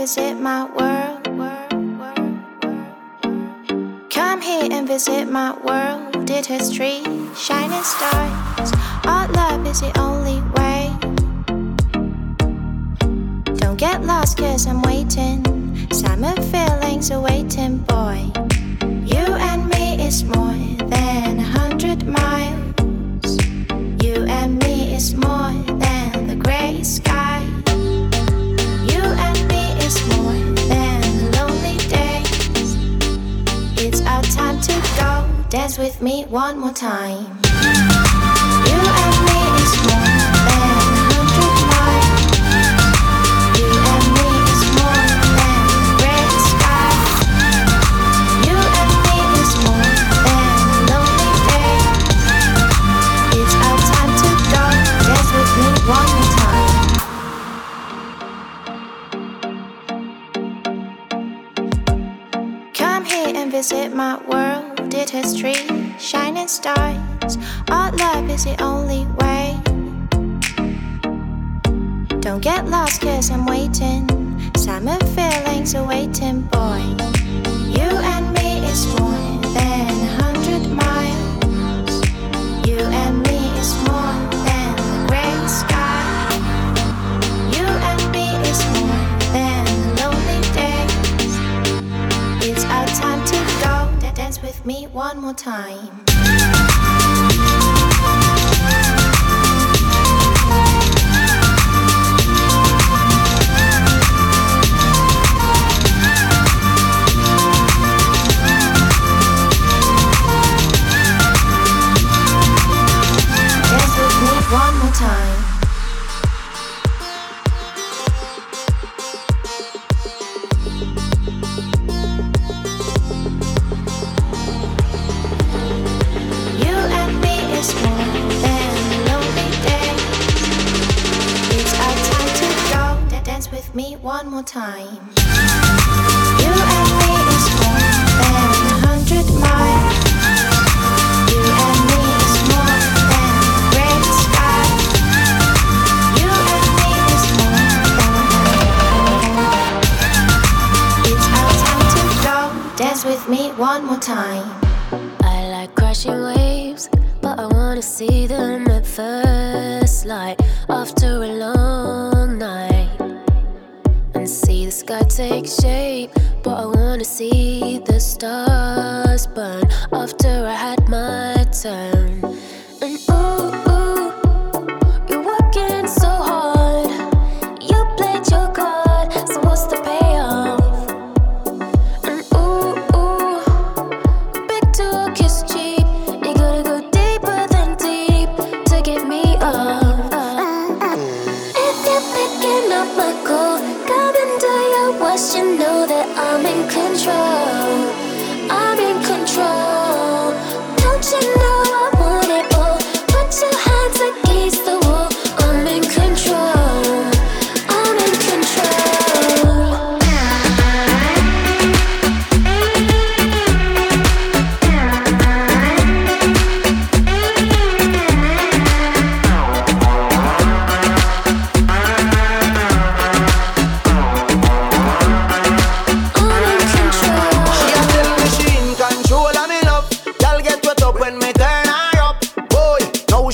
visit my world. Come here and visit my world. Did history, shining stars. Our love is the only way. Don't get lost, cause I'm waiting. Summer feelings are waiting, boy. You and me is more than a hundred miles. You and me is more than the gray sky. with me one more time.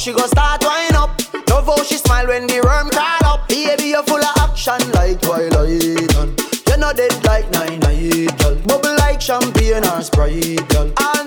she go start wine up. Love how she smile when the worm call up. Baby, you full of action like twilight. And you're not dead like nine night, girl. Bubble like champagne or sprite, girl. And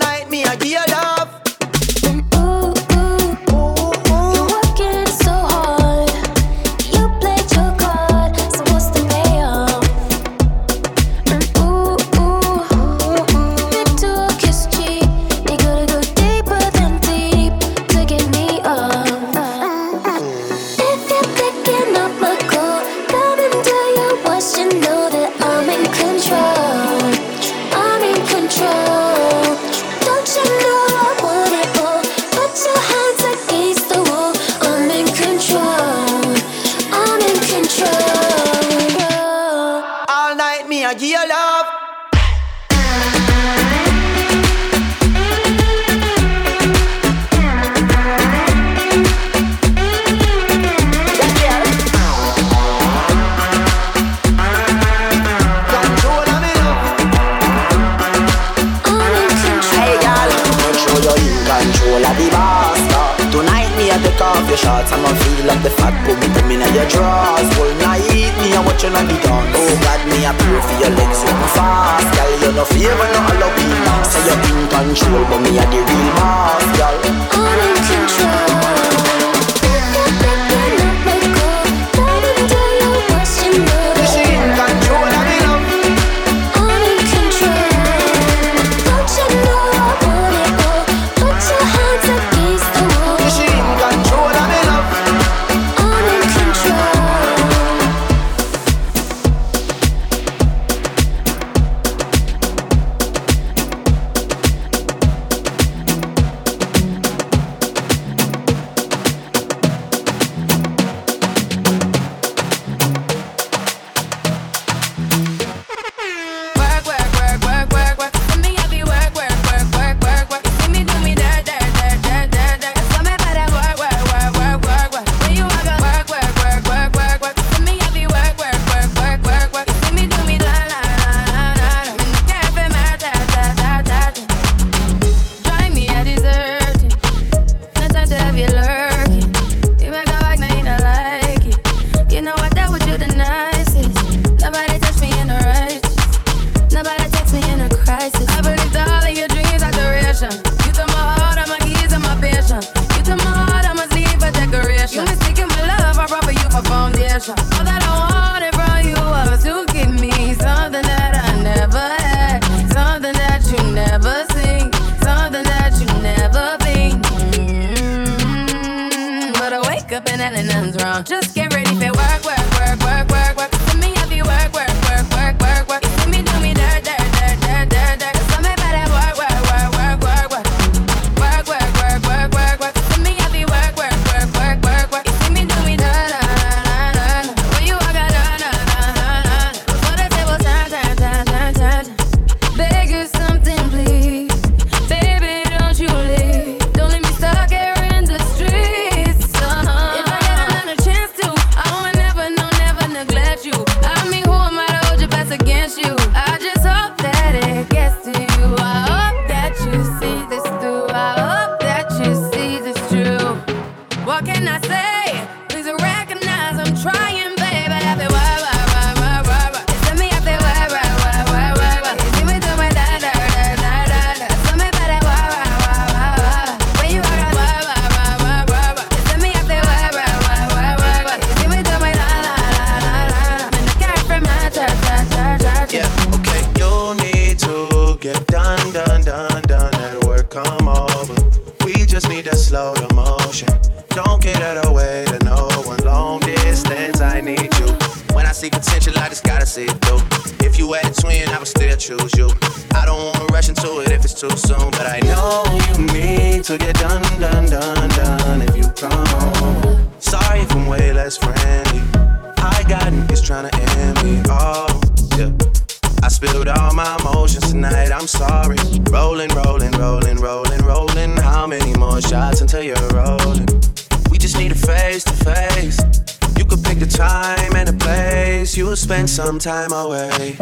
some time away.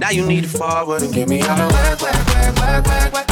Now you need to forward and get me out of work, work, work, work, work, work.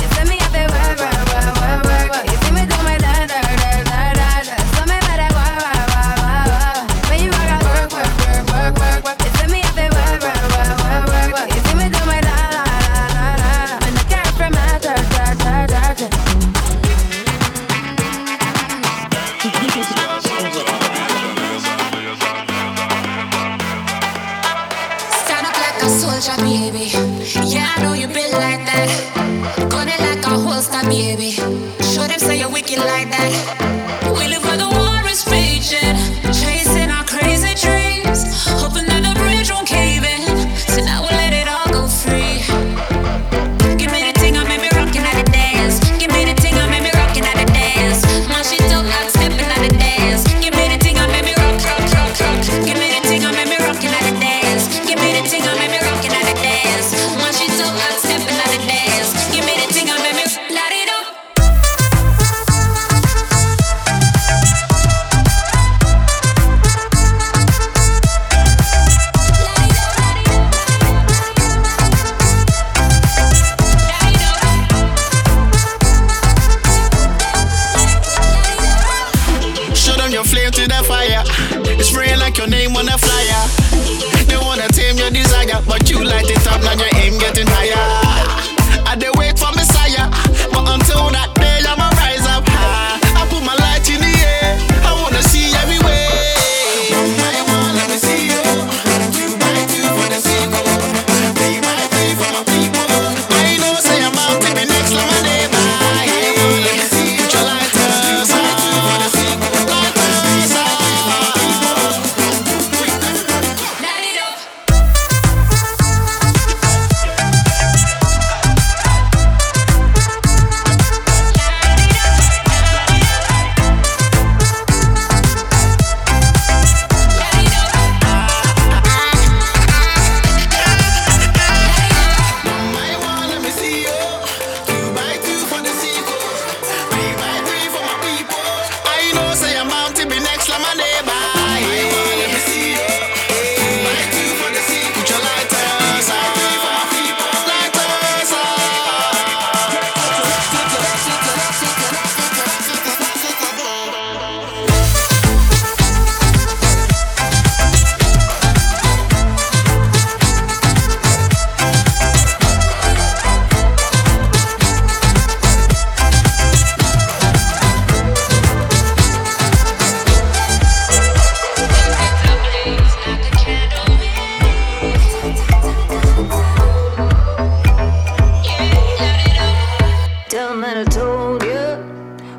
told you.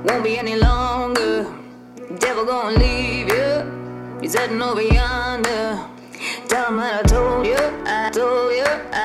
Won't be any longer. Devil gonna leave you. He's heading over yonder. Tell him that I told you, I told you.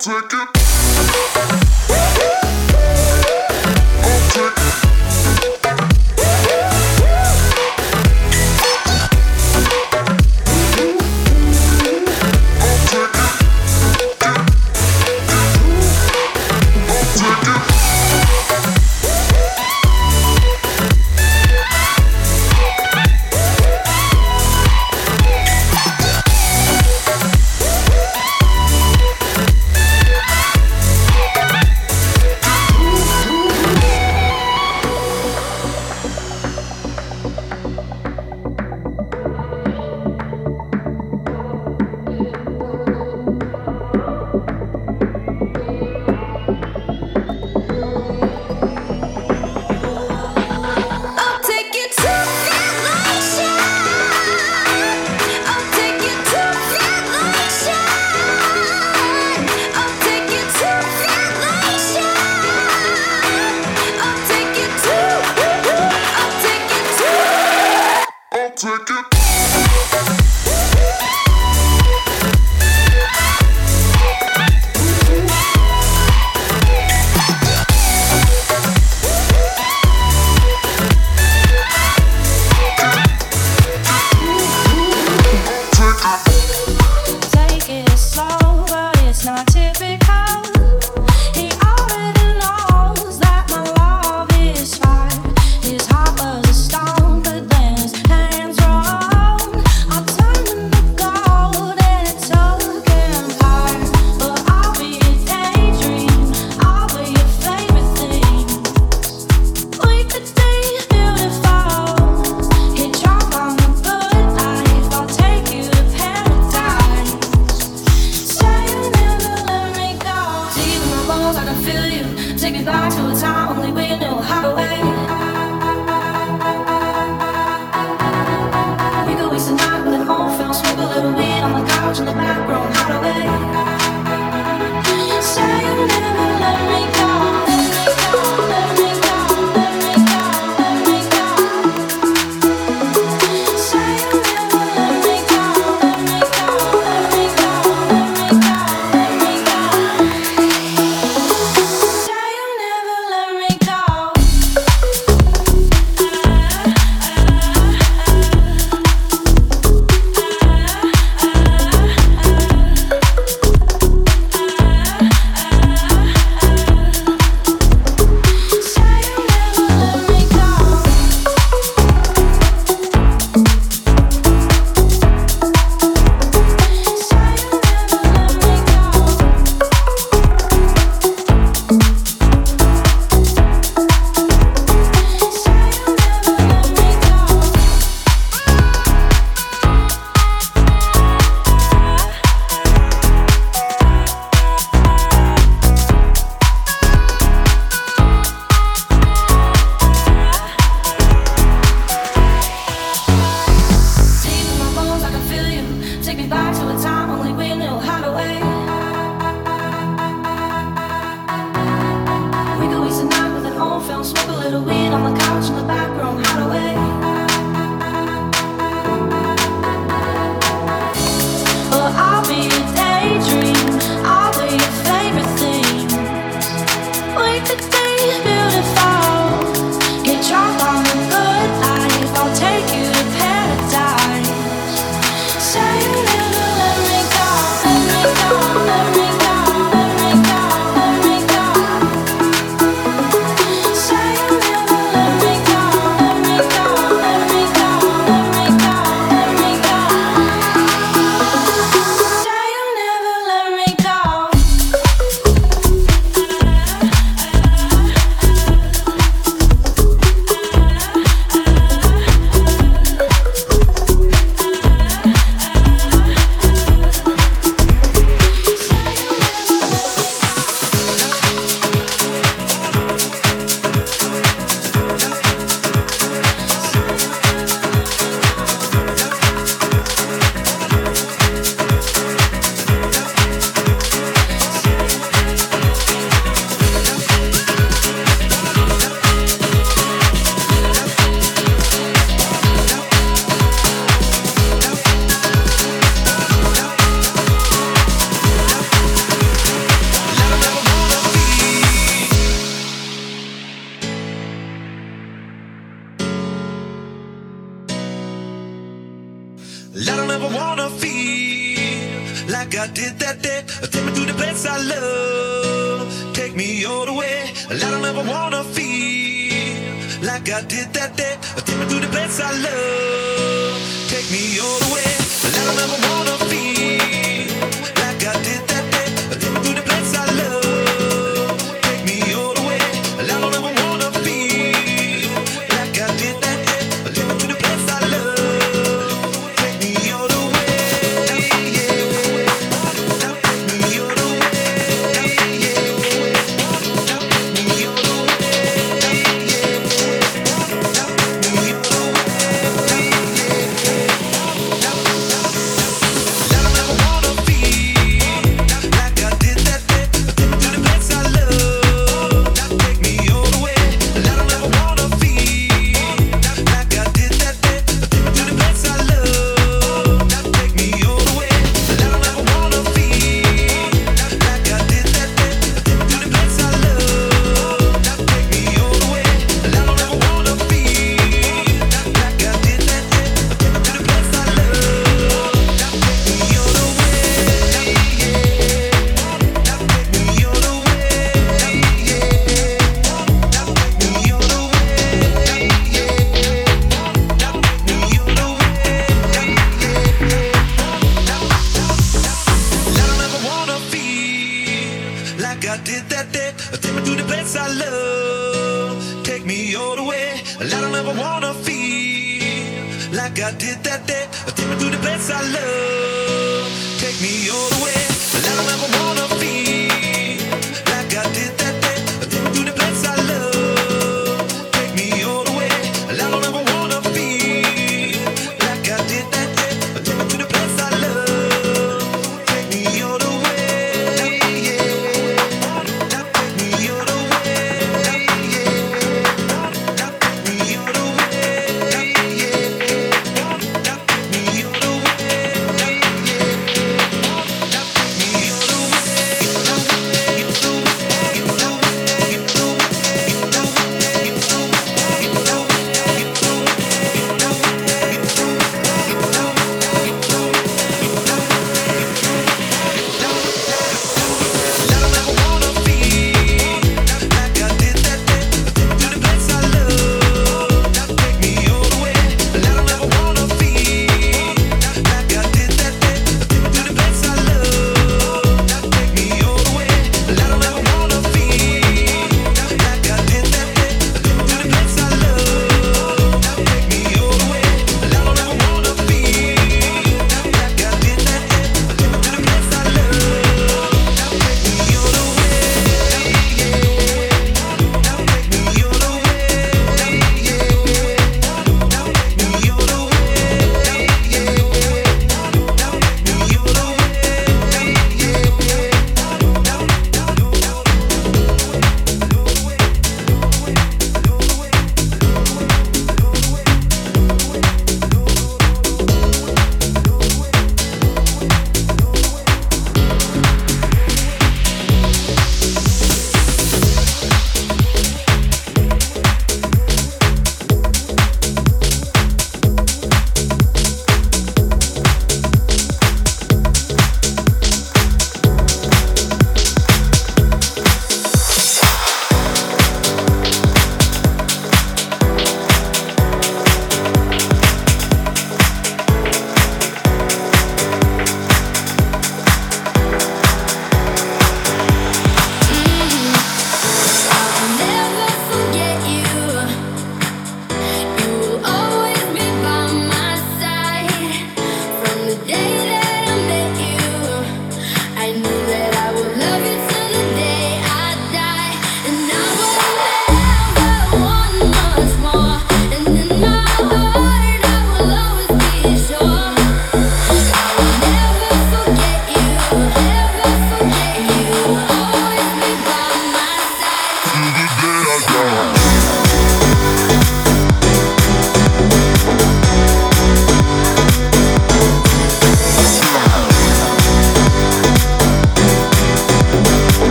ticket. feel you. Take me back to a time.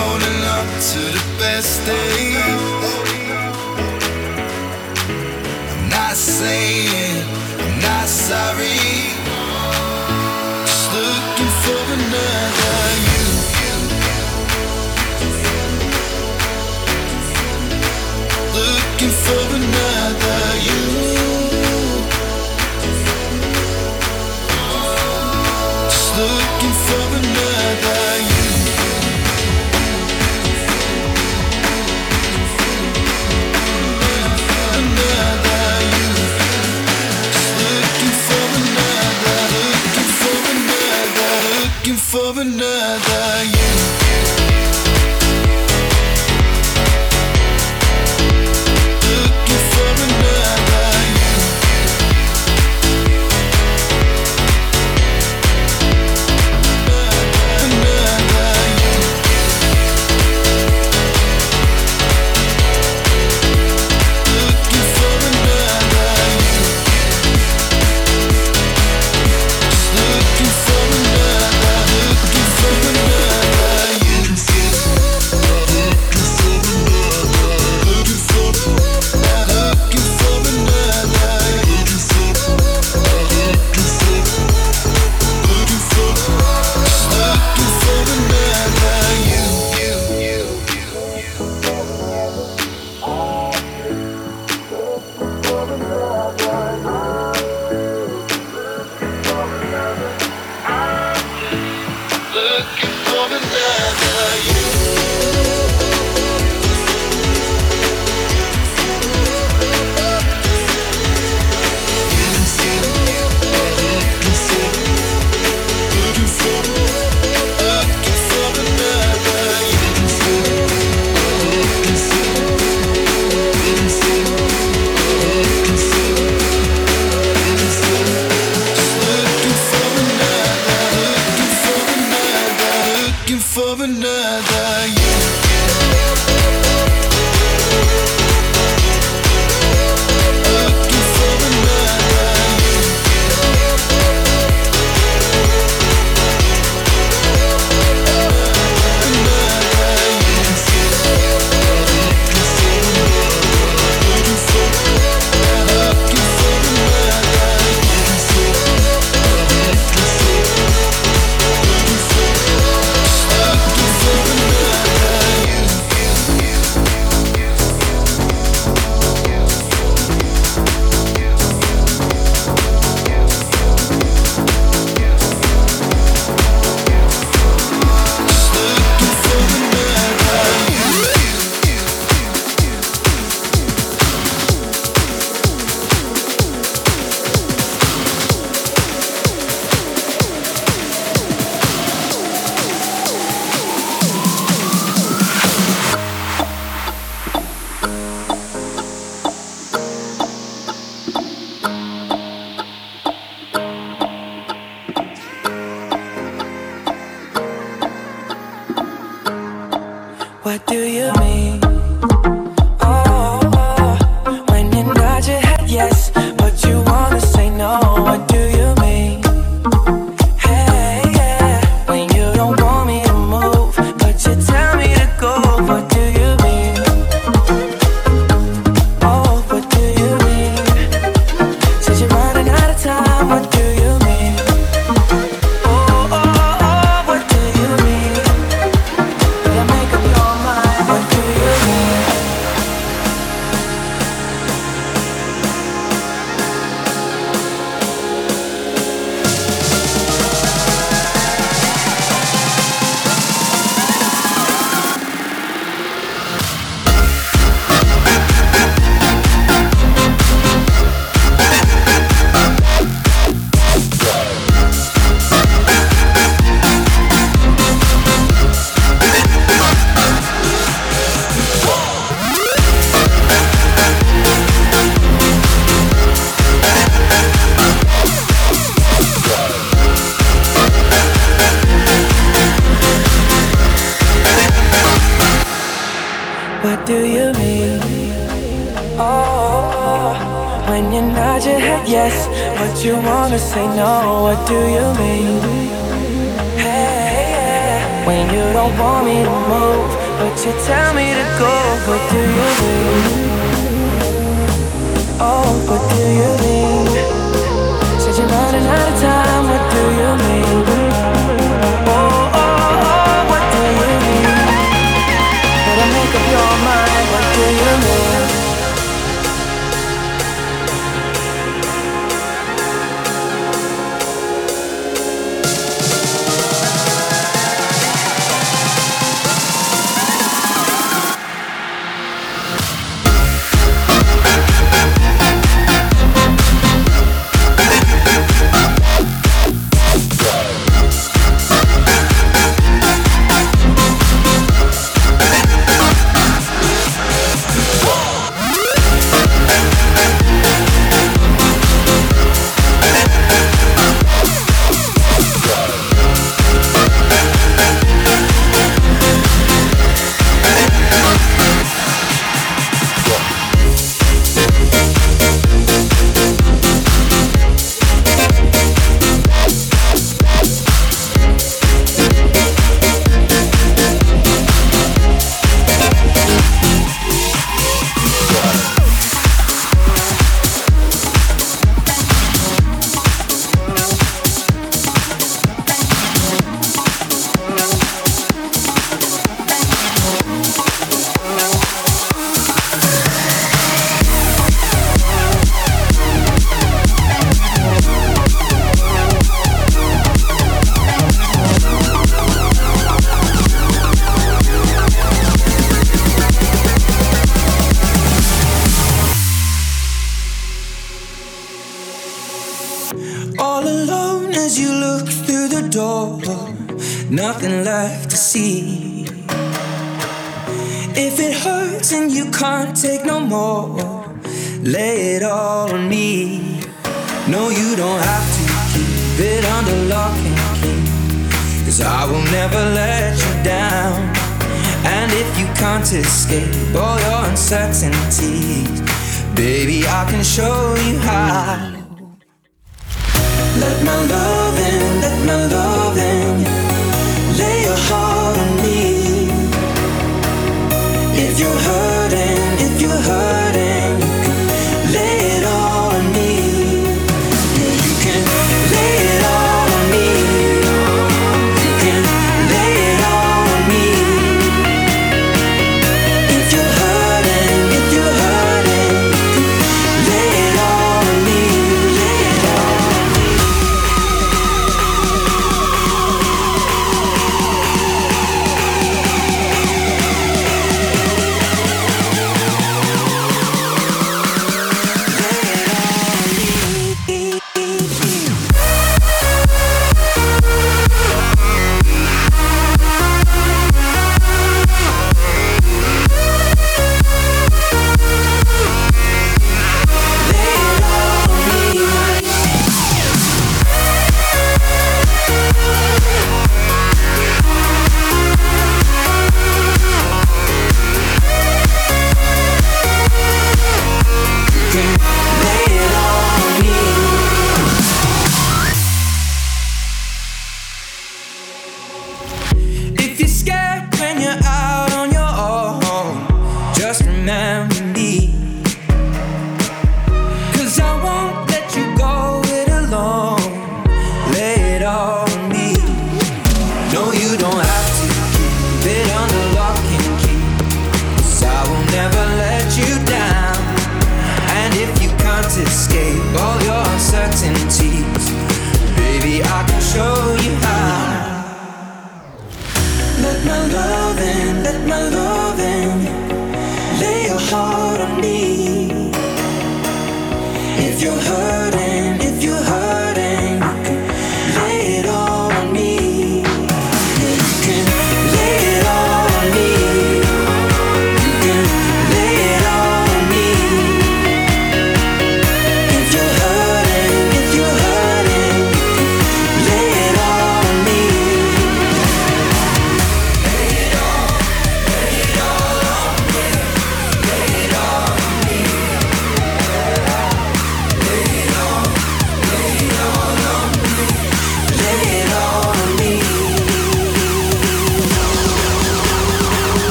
holding on to the best days. I'm not saying I'm not sorry. بالندايا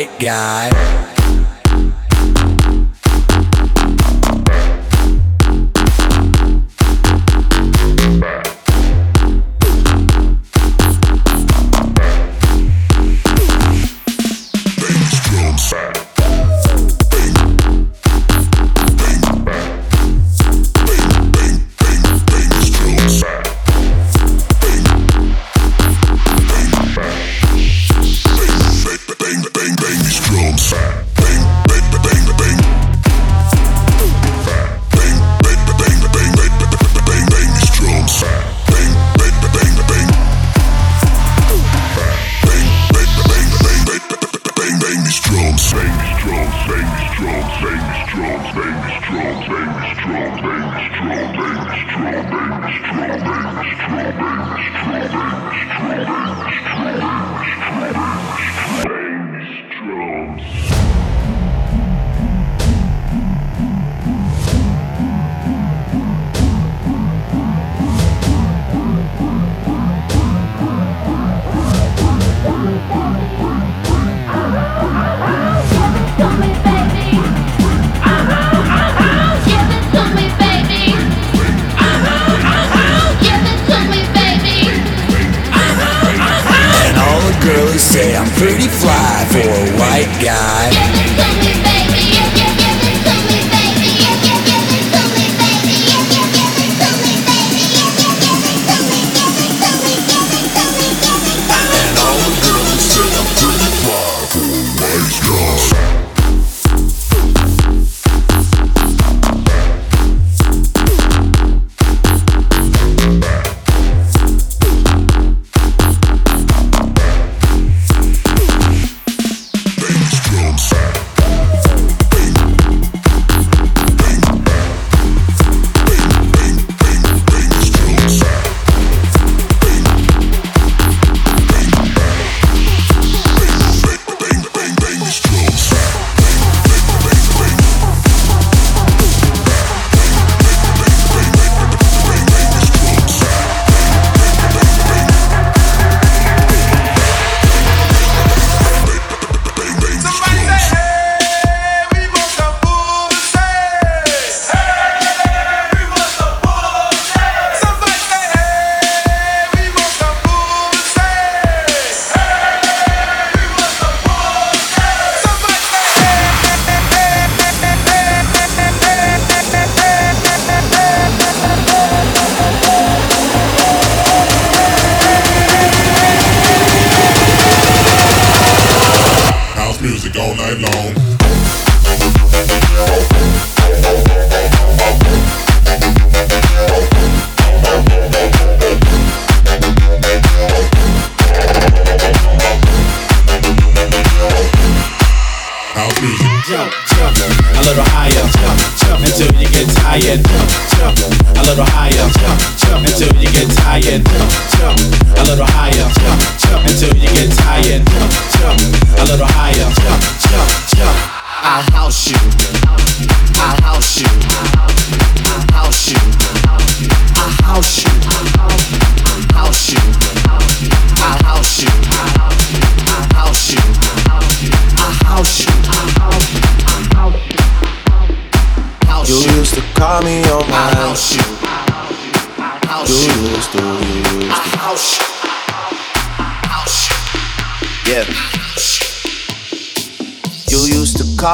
white guy. Pretty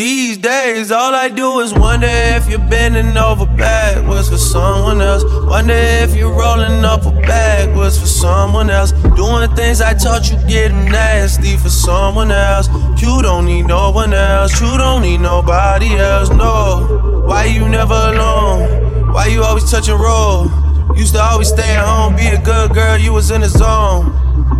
These days, all I do is wonder if you're bending over backwards for someone else. Wonder if you're rolling up a Backwoods for someone else. Doing things I taught you getting nasty for someone else. You don't need no one else. You don't need nobody else. No. Why you never alone? Why you always touching roll? Used to always stay at home, be a good girl. You was in the zone.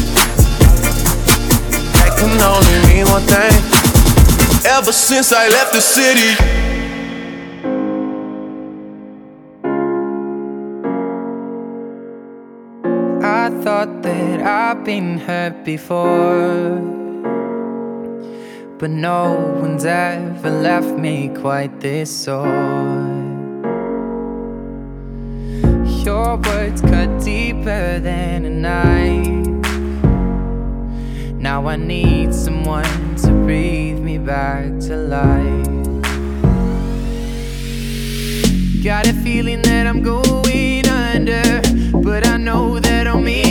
can only mean one thing. Ever since I left the city. I thought that I've been hurt before. But no one's ever left me quite this sore. Your words cut deeper than a knife. Now I need someone to breathe me back to life. Got a feeling that I'm going under, but I know that I'll meet.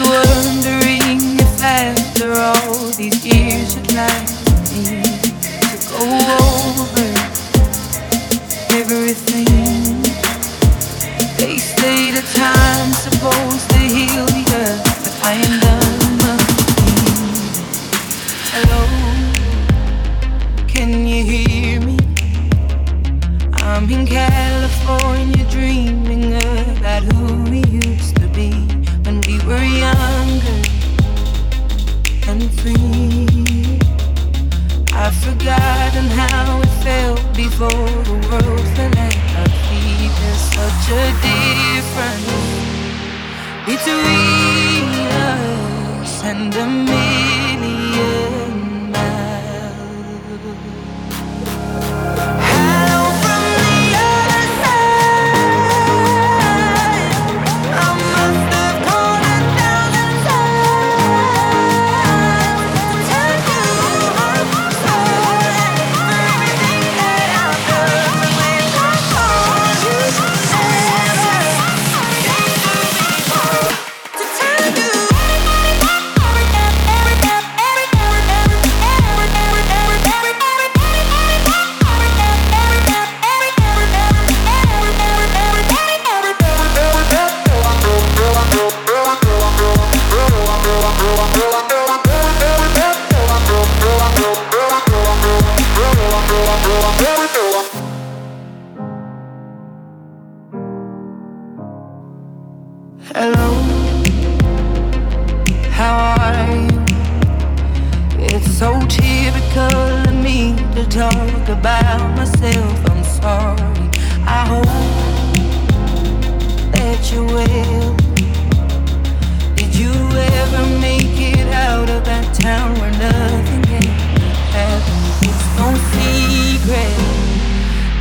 wondering if after all these years to go over everything. They say a time supposed fell before the world fell at our feet. There's such a difference between us and a million.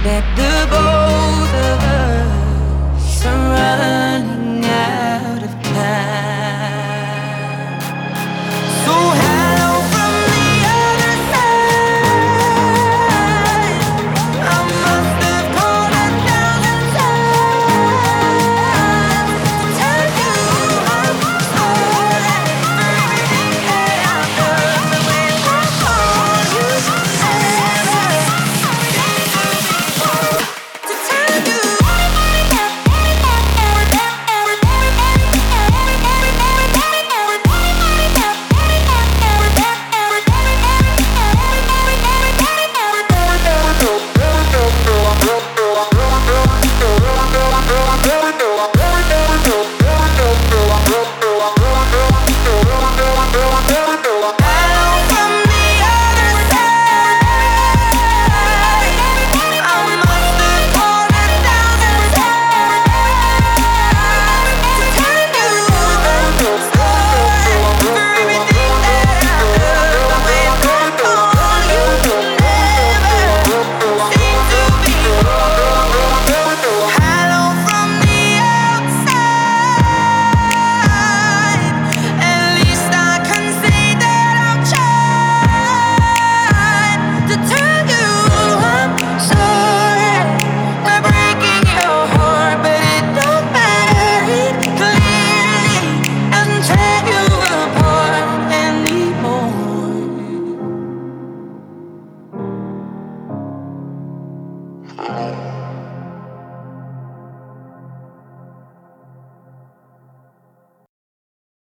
let the